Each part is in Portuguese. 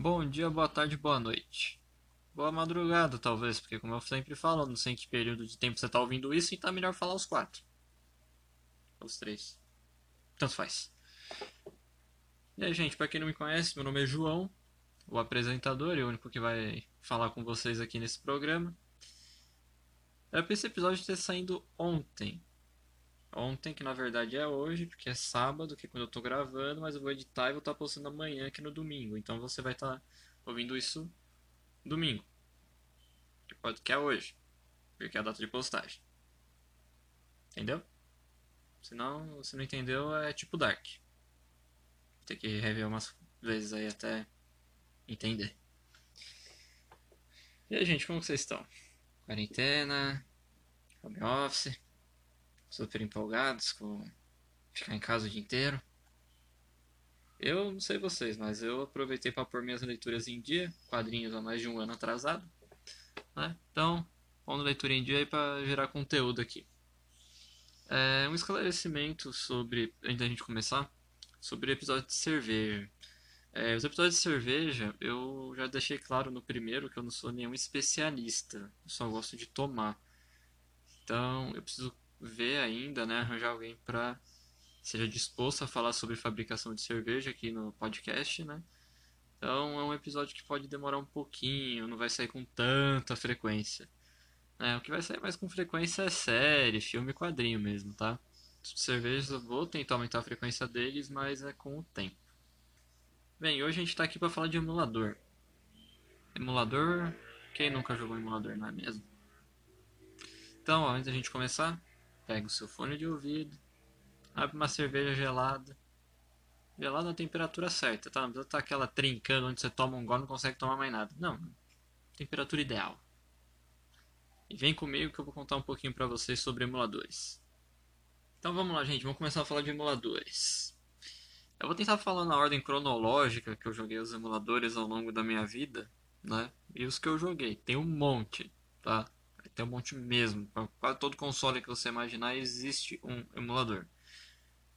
Bom dia, boa tarde, boa noite. Boa madrugada, talvez, porque como eu sempre falo, não sei em que período de tempo você está ouvindo isso, então é melhor falar os quatro. Os três. Tanto faz. E aí, gente, para quem não me conhece, meu nome é João, o apresentador e o único que vai falar com vocês aqui nesse programa. Era pra esse episódio ter saído ontem. Ontem, que na verdade é hoje, porque é sábado, que é quando eu tô gravando, mas eu vou editar e vou estar tá postando amanhã aqui no domingo. Então você vai estar tá ouvindo isso domingo. Que, pode, que é hoje. Porque é a data de postagem. Entendeu? Se não, se não entendeu, é tipo Dark. Tem que rever umas vezes aí até entender. E aí, gente, como vocês estão? Quarentena, home office super empolgados com ficar em casa o dia inteiro. Eu não sei vocês, mas eu aproveitei para pôr minhas leituras em dia, quadrinhos há mais de um ano atrasado. Né? Então, pondo leitura em dia aí para gerar conteúdo aqui. É, um esclarecimento sobre, antes da gente começar, sobre o episódio de cerveja. É, os episódios de cerveja, eu já deixei claro no primeiro que eu não sou nenhum especialista, eu só gosto de tomar. Então, eu preciso ver ainda, né, arranjar alguém para seja disposto a falar sobre fabricação de cerveja aqui no podcast, né? Então é um episódio que pode demorar um pouquinho, não vai sair com tanta frequência. É, o que vai sair mais com frequência é série, filme e quadrinho mesmo, tá? Cervejas eu vou tentar aumentar a frequência deles, mas é com o tempo. Bem, hoje a gente está aqui para falar de emulador. Emulador, quem nunca jogou emulador, não é mesmo? Então, antes da gente começar, Pega o seu fone de ouvido, abre uma cerveja gelada. Gelada na temperatura certa, tá? Não precisa estar tá aquela trincando onde você toma um gole e não consegue tomar mais nada. Não, temperatura ideal. E vem comigo que eu vou contar um pouquinho para vocês sobre emuladores. Então vamos lá, gente, vamos começar a falar de emuladores. Eu vou tentar falar na ordem cronológica que eu joguei os emuladores ao longo da minha vida, né? E os que eu joguei, tem um monte, tá? Tem um monte mesmo. Para quase todo console que você imaginar existe um emulador.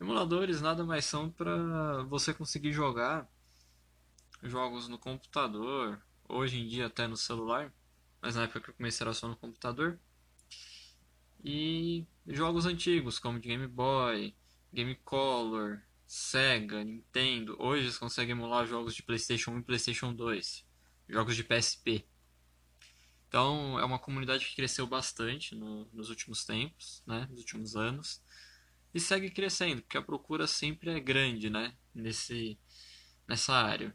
Emuladores nada mais são para você conseguir jogar jogos no computador, hoje em dia até no celular, mas na época que eu comecei era só no computador. E jogos antigos como de Game Boy, Game Color, Sega, Nintendo. Hoje você consegue emular jogos de PlayStation 1 e PlayStation 2, jogos de PSP. Então é uma comunidade que cresceu bastante no, nos últimos tempos, né, nos últimos anos, e segue crescendo, porque a procura sempre é grande, né, nesse, nessa área.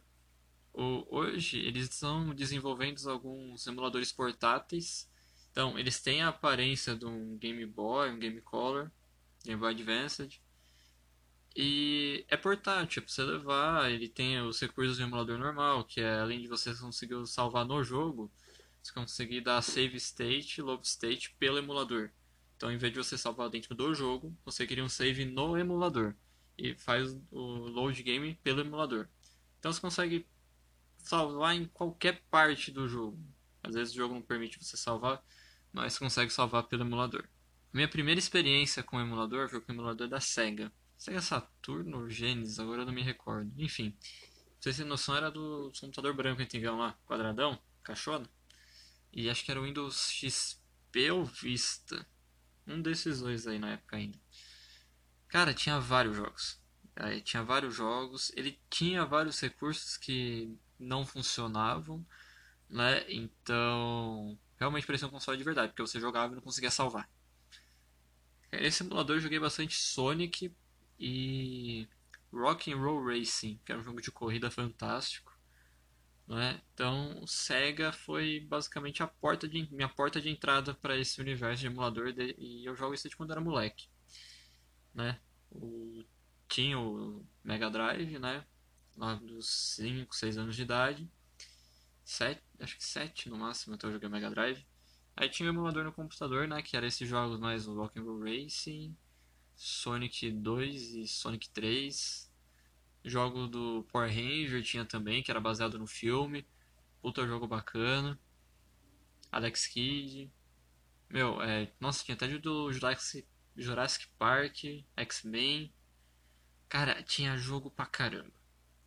O, hoje eles estão desenvolvendo alguns emuladores portáteis, então eles têm a aparência de um Game Boy, um Game Color, Game Boy Advanced, e é portátil, é para você levar, ele tem os recursos do emulador normal, que é além de você conseguir salvar no jogo, você conseguir dar save state, load state pelo emulador. Então, em vez de você salvar dentro do jogo, você cria um save no emulador e faz o load game pelo emulador. Então, você consegue salvar em qualquer parte do jogo. Às vezes o jogo não permite você salvar, mas você consegue salvar pelo emulador. Minha primeira experiência com o emulador foi com o emulador da Sega. Sega Saturn ou Genesis, agora eu não me recordo. Enfim, pra vocês terem noção, era do computador branco antigão lá, quadradão, caixona. E acho que era o Windows XP ou Vista. Um desses dois aí na época ainda. Cara, tinha vários jogos. Aí, tinha vários jogos. Ele tinha vários recursos que não funcionavam. Né? Então, realmente parecia um console de verdade. Porque você jogava e não conseguia salvar. Nesse emulador eu joguei bastante Sonic e Rock and Roll Racing, que era um jogo de corrida fantástico. Né? Então, Sega foi basicamente a porta de, minha porta de entrada para esse universo de emulador de, e eu jogo isso desde quando era moleque. Né? O, tinha o Mega Drive, né? lá dos 5, 6 anos de idade. 7, acho que 7 no máximo até eu joguei Mega Drive. Aí tinha o emulador no computador, né? Que era esses jogos mais o Rock'n'Roll Racing, Sonic 2 e Sonic 3 Jogo do Power Ranger tinha também, que era baseado no filme. Puta jogo bacana. Alex Kidd. Meu, é, nossa, tinha até do Jurassic, Jurassic Park, X-Men. Cara, tinha jogo pra caramba.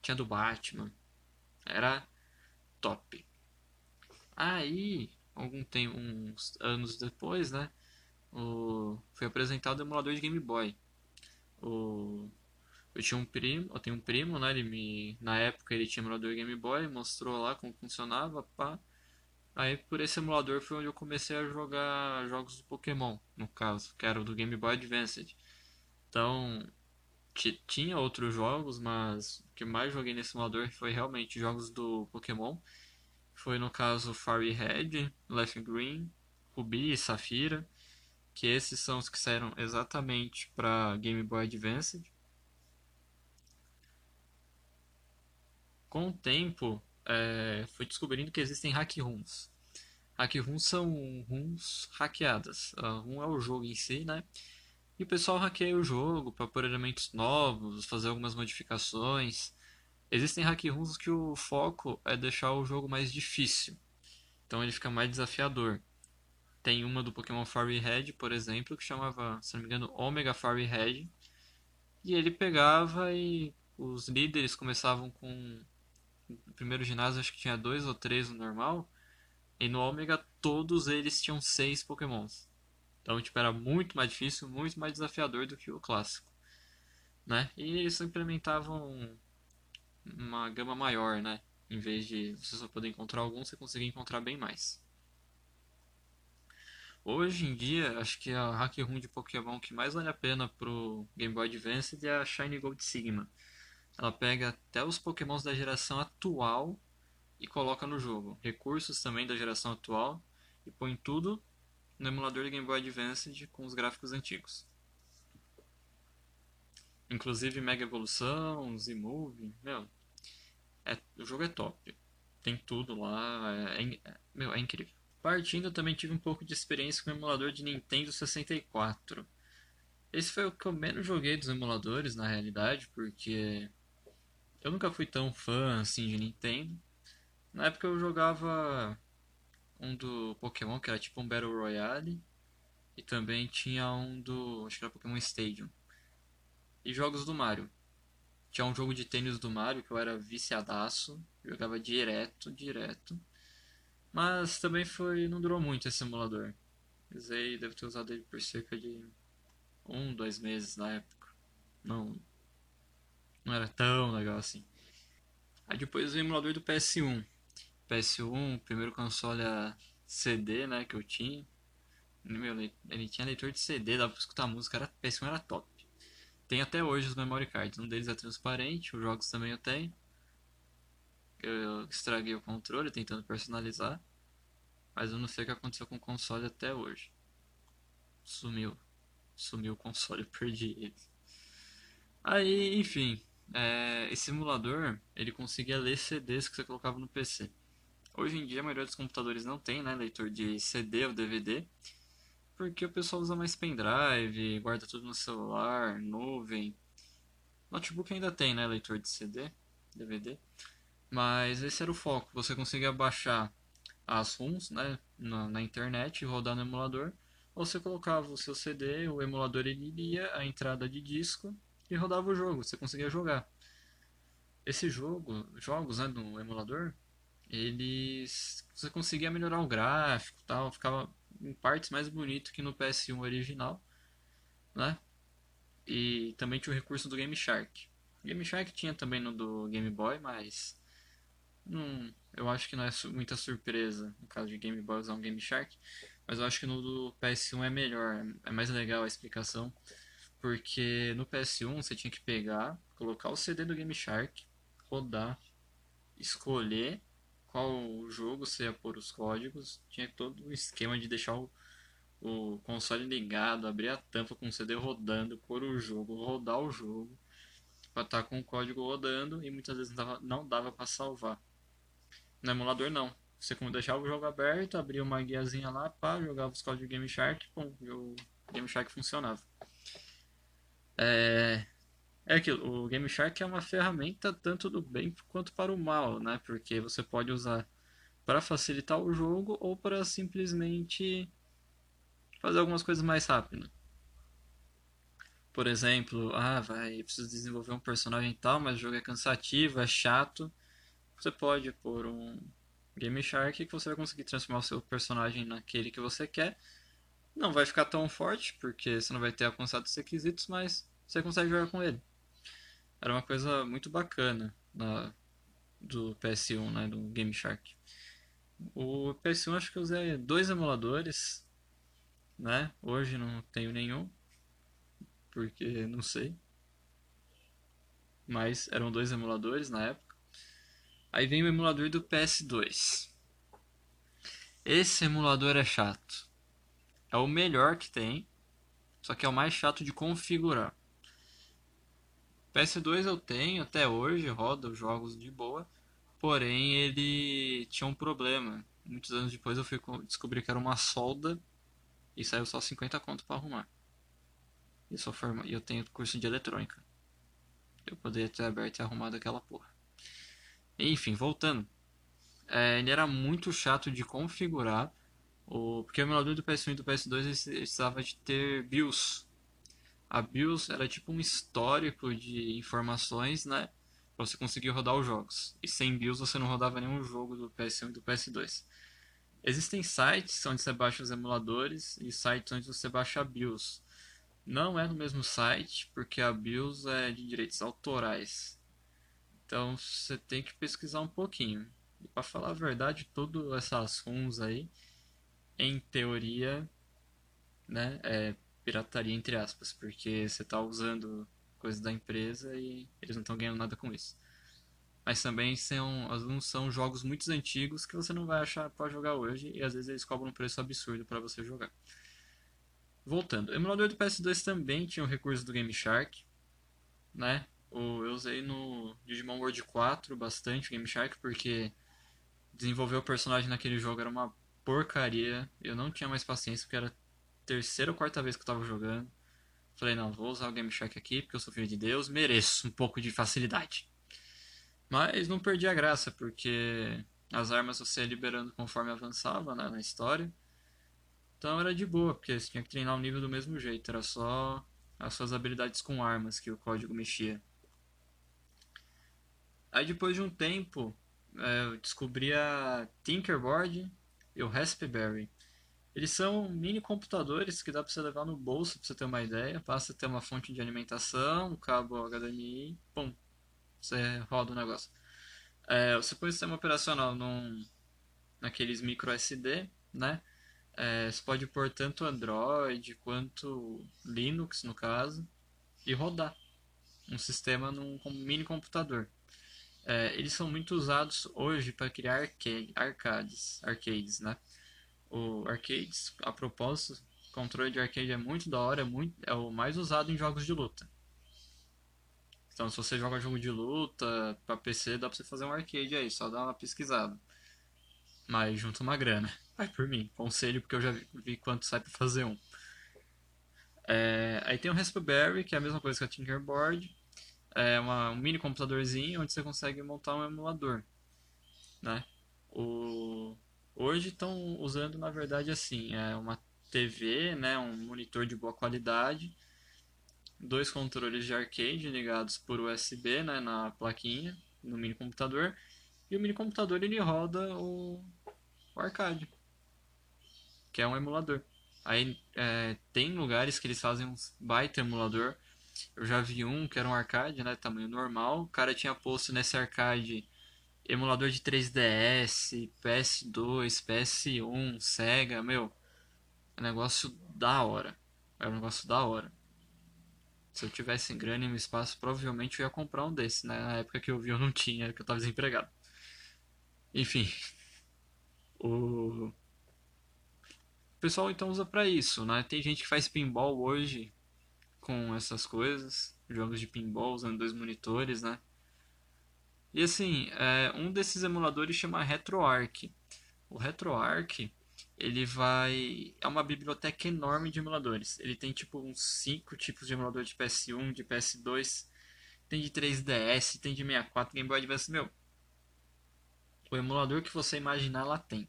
Tinha do Batman. Era top. Aí, algum tempo, uns anos depois, né, o, foi apresentado o emulador de Game Boy. O, eu tinha um primo, eu tenho um primo, né, ele me, na época ele tinha emulador Game Boy, mostrou lá como funcionava, pá. Aí por esse emulador foi onde eu comecei a jogar jogos do Pokémon, no caso, que era o do Game Boy Advance. Então, tinha outros jogos, mas o que mais joguei nesse emulador foi realmente jogos do Pokémon. Foi no caso Fire Red, Leaf Green, Ruby e Safira, que esses são os que saíram exatamente para Game Boy Advance. Com o tempo, é, fui descobrindo que existem hack rooms. Hack rooms são rooms hackeadas. A room é o jogo em si, né? E o pessoal hackeia o jogo para pôr elementos novos, fazer algumas modificações. Existem hack rooms que o foco é deixar o jogo mais difícil. Então ele fica mais desafiador. Tem uma do Pokémon Fairy Red, por exemplo, que chamava, se não me engano, Omega Fairy Red. E ele pegava e os líderes começavam com primeiro ginásio acho que tinha dois ou três no normal. E no Ômega todos eles tinham seis pokémons. Então tipo, era muito mais difícil, muito mais desafiador do que o clássico. Né? E eles implementavam uma gama maior, né? Em vez de você só poder encontrar alguns, você conseguia encontrar bem mais. Hoje em dia, acho que a hack room de Pokémon que mais vale a pena pro Game Boy Advance é a Shiny Gold Sigma. Ela pega até os pokémons da geração atual e coloca no jogo. Recursos também da geração atual e põe tudo no emulador de Game Boy Advance com os gráficos antigos. Inclusive Mega Evolução, Z-Move, meu, é, o jogo é top. Tem tudo lá, é, é, meu, é incrível. Partindo, eu também tive um pouco de experiência com o emulador de Nintendo 64. Esse foi o que eu menos joguei dos emuladores, na realidade, porque eu nunca fui tão fã assim de Nintendo. Na época eu jogava um do Pokémon, que era tipo um Battle Royale. E também tinha um do. Acho que era Pokémon Stadium. E jogos do Mario. Tinha um jogo de tênis do Mario que eu era viciadaço. Jogava direto, direto. Mas também foi. não durou muito esse emulador. Usei, deve ter usado ele por cerca de um, dois meses na época. Não, não era tão legal assim. Aí depois o emulador do PS1. PS1, primeiro console a CD, né, que eu tinha. Meu, ele tinha leitor de CD, dava pra escutar música, era, PS1 era top. Tem até hoje os memory cards, um deles é transparente, os jogos também eu tenho. Eu estraguei o controle tentando personalizar, mas eu não sei o que aconteceu com o console até hoje. Sumiu. Sumiu o console, eu perdi ele. Aí, enfim, é, esse simulador ele conseguia ler CDs que você colocava no PC. Hoje em dia a maioria dos computadores não tem né, leitor de CD ou DVD, porque o pessoal usa mais pendrive, guarda tudo no celular, nuvem. Notebook ainda tem né, leitor de CD, DVD, mas esse era o foco. Você conseguia baixar as ROMs né, na, na internet e rodar no emulador, ou você colocava o seu CD, o emulador ele lia a entrada de disco e rodava o jogo, você conseguia jogar. Esse jogo, jogos né, no emulador, eles você conseguia melhorar o gráfico, tal, ficava em partes mais bonito que no PS1 original, né? E também tinha o recurso do Game Shark. Game Shark tinha também no do Game Boy, mas não, eu acho que não é muita surpresa no caso de Game Boy usar um Game Shark, mas eu acho que no do PS1 é melhor, é mais legal a explicação. Porque no PS1 você tinha que pegar, colocar o CD do Game Shark, rodar, escolher qual jogo você ia pôr os códigos. Tinha todo o esquema de deixar o, o console ligado, abrir a tampa com o CD rodando, pôr o jogo, rodar o jogo, para estar tá com o código rodando e muitas vezes não dava, não dava para salvar. No emulador não. Você como deixava o jogo aberto, abria uma guiazinha lá, pá, jogava os códigos Game Shark, pum, o Game Shark funcionava. É, é aquilo, o Game Shark é uma ferramenta tanto do bem quanto para o mal, né? Porque você pode usar para facilitar o jogo ou para simplesmente fazer algumas coisas mais rápido. Por exemplo, ah, vai, preciso desenvolver um personagem tal, mas o jogo é cansativo, é chato. Você pode pôr um, Game Shark que você vai conseguir transformar o seu personagem naquele que você quer. Não vai ficar tão forte, porque você não vai ter alcançado os requisitos, mas você consegue jogar com ele. Era uma coisa muito bacana na, do PS1, né, do Game Shark. O PS1 acho que eu usei dois emuladores, né? Hoje não tenho nenhum, porque não sei. Mas eram dois emuladores na época. Aí vem o emulador do PS2. Esse emulador é chato. É o melhor que tem, só que é o mais chato de configurar. PS2 eu tenho até hoje, roda os jogos de boa, porém ele tinha um problema. Muitos anos depois eu fui descobrir que era uma solda e saiu só 50 conto para arrumar. E forma... eu tenho curso de eletrônica. Eu poderia ter aberto e arrumado aquela porra. Enfim, voltando. É, ele era muito chato de configurar. O... Porque o emulador do PS1 e do PS2 precisava de ter BIOS a BIOS era tipo um histórico de informações, né? Pra você conseguir rodar os jogos. E sem BIOS você não rodava nenhum jogo do PS1 e do PS2. Existem sites onde você baixa os emuladores e sites onde você baixa a BIOS. Não é no mesmo site, porque a BIOS é de direitos autorais. Então você tem que pesquisar um pouquinho. E para falar a verdade, todas essas ROMs aí, em teoria, né, é pirataria entre aspas, porque você está usando coisas da empresa e eles não estão ganhando nada com isso. Mas também são, alguns são jogos muito antigos que você não vai achar para jogar hoje e às vezes eles cobram um preço absurdo para você jogar. Voltando, o emulador do PS2 também tinha o recurso do Game Shark, né? Eu usei no Digimon World 4 bastante o Game Shark porque desenvolver o personagem naquele jogo era uma porcaria. Eu não tinha mais paciência porque era terceira ou quarta vez que eu tava jogando. Falei, não, vou usar o Game Shark aqui porque eu sou filho de Deus, mereço um pouco de facilidade. Mas não perdi a graça, porque as armas você ia liberando conforme avançava né, na história. Então era de boa, porque você tinha que treinar o nível do mesmo jeito, era só as suas habilidades com armas que o código mexia. Aí depois de um tempo, é, eu descobri a Tinkerboard e o Raspberry. Eles são mini computadores que dá para você levar no bolso, para você ter uma ideia. Basta ter uma fonte de alimentação, um cabo HDMI, pum, você roda o negócio. É, você põe o sistema operacional num, naqueles micro SD, né? É, você pode pôr tanto Android quanto Linux, no caso, e rodar um sistema num mini computador. É, eles são muito usados hoje para criar arcade, arcades, arcades, né? O arcades, a propósito, controle de arcade é muito da hora, é, muito, é o mais usado em jogos de luta. Então, se você joga jogo de luta para PC, dá pra você fazer um arcade aí, só dá uma pesquisada. Mas junta uma grana. Vai por mim, conselho, porque eu já vi, vi quanto sai pra fazer um. É, aí tem o Raspberry, que é a mesma coisa que a Tinkerboard. É uma, um mini computadorzinho onde você consegue montar um emulador. Né? O, Hoje estão usando, na verdade, assim, é uma TV, né, um monitor de boa qualidade, dois controles de arcade ligados por USB, né, na plaquinha, no mini computador, e o mini computador ele roda o, o arcade, que é um emulador. Aí é, tem lugares que eles fazem um baita emulador. Eu já vi um que era um arcade, né, tamanho normal. O cara tinha posto nesse arcade emulador de 3DS, PS2, PS1, Sega, meu, é um negócio da hora. É um negócio da hora. Se eu tivesse grana e um espaço, provavelmente eu ia comprar um desse. Né? Na época que eu vi eu não tinha, que eu tava desempregado. Enfim. O... o pessoal então usa para isso, né? Tem gente que faz pinball hoje com essas coisas, jogos de pinball usando dois monitores, né? E assim, é, um desses emuladores chama RetroArch. O RetroArch, ele vai... É uma biblioteca enorme de emuladores. Ele tem tipo uns 5 tipos de emulador de PS1, de PS2, tem de 3DS, tem de 64, Game Boy Advance. Meu, o emulador que você imaginar lá tem.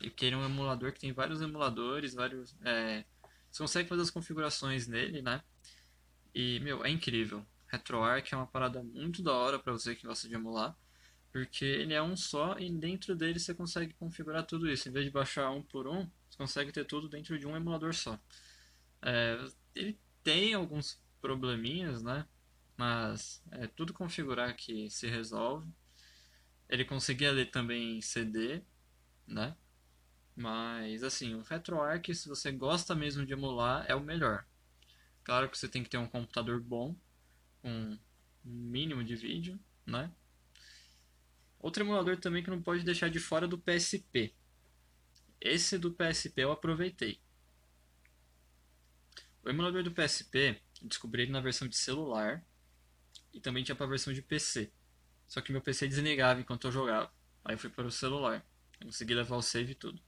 E que ele é um emulador que tem vários emuladores, vários... É... Você consegue fazer as configurações nele, né? E, meu, é incrível. RetroArch é uma parada muito da hora para você que gosta de emular. Porque ele é um só e dentro dele você consegue configurar tudo isso. Em vez de baixar um por um, você consegue ter tudo dentro de um emulador só. É, ele tem alguns probleminhas, né? Mas é tudo configurar que se resolve. Ele conseguia ler também CD, né? Mas assim, o RetroArch, se você gosta mesmo de emular, é o melhor. Claro que você tem que ter um computador bom, com mínimo de vídeo, né? Outro emulador também que não pode deixar de fora do PSP. Esse do PSP eu aproveitei. O emulador do PSP, eu descobri ele na versão de celular e também tinha para a versão de PC. Só que meu PC desligava enquanto eu jogava. Aí eu fui para o celular. Eu consegui levar o save e tudo.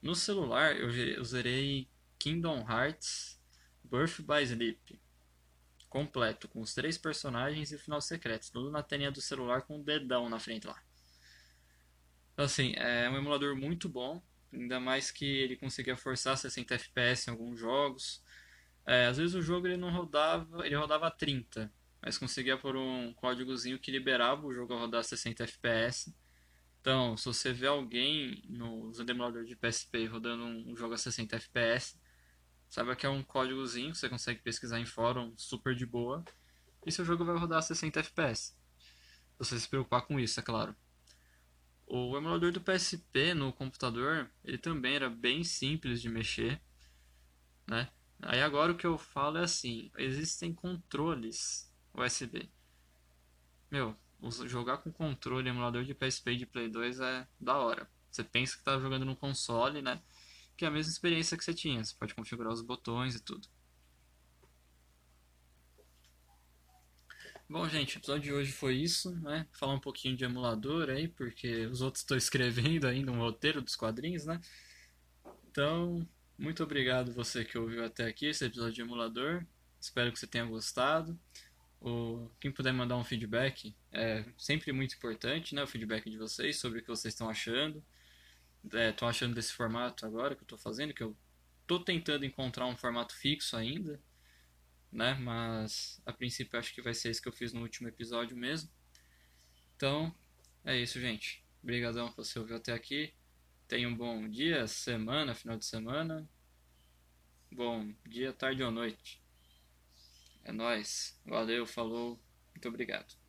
No celular eu zerei Kingdom Hearts Birth by Sleep completo, com os três personagens e o final secreto, tudo na telinha do celular com o um dedão na frente lá. Então, assim, é um emulador muito bom, ainda mais que ele conseguia forçar 60 FPS em alguns jogos. É, às vezes o jogo ele não rodava, ele rodava a 30, mas conseguia por um códigozinho que liberava o jogo a rodar 60 FPS. Então, se você vê alguém no emulador de PSP rodando um jogo a 60 FPS, saiba que é um códigozinho que você consegue pesquisar em fórum super de boa e seu jogo vai rodar a 60 FPS. Você se preocupar com isso, é claro. O emulador do PSP no computador, ele também era bem simples de mexer, né? Aí agora o que eu falo é assim, existem controles USB. Meu, jogar com controle emulador de PSP de Play 2 é da hora. Você pensa que está jogando no console, né? Que é a mesma experiência que você tinha. Você pode configurar os botões e tudo. Bom, gente, o episódio de hoje foi isso, né? Falar um pouquinho de emulador aí, porque os outros estão escrevendo ainda um roteiro dos quadrinhos, né? Então, muito obrigado você que ouviu até aqui esse episódio de emulador. Espero que você tenha gostado. O, quem puder mandar um feedback é sempre muito importante, né? O feedback de vocês sobre o que vocês estão achando. Estão é, achando desse formato agora que eu estou fazendo, que eu estou tentando encontrar um formato fixo ainda né? Mas a princípio acho que vai ser esse que eu fiz no último episódio mesmo. Então, é isso, gente. Obrigadão por você ouvir até aqui. Tenha um bom dia, semana, final de semana. Bom dia, tarde ou noite. É nóis. Valeu, falou. Muito obrigado.